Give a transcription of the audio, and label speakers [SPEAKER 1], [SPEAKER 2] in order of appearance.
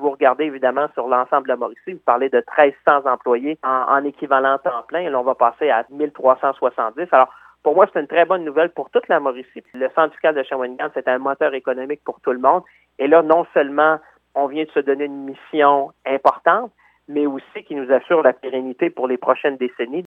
[SPEAKER 1] vous regardez évidemment sur l'ensemble de la Mauricie, vous parlez de 1300 employés en, équivalent temps plein. Et là, on va passer à 1370. Alors, pour moi, c'est une très bonne nouvelle pour toute la Mauricie. Le syndicat de Shawinigan, c'est un moteur économique pour tout le monde. Et là, non seulement on vient de se donner une mission importante, mais aussi qui nous assure la pérennité pour les prochaines décennies.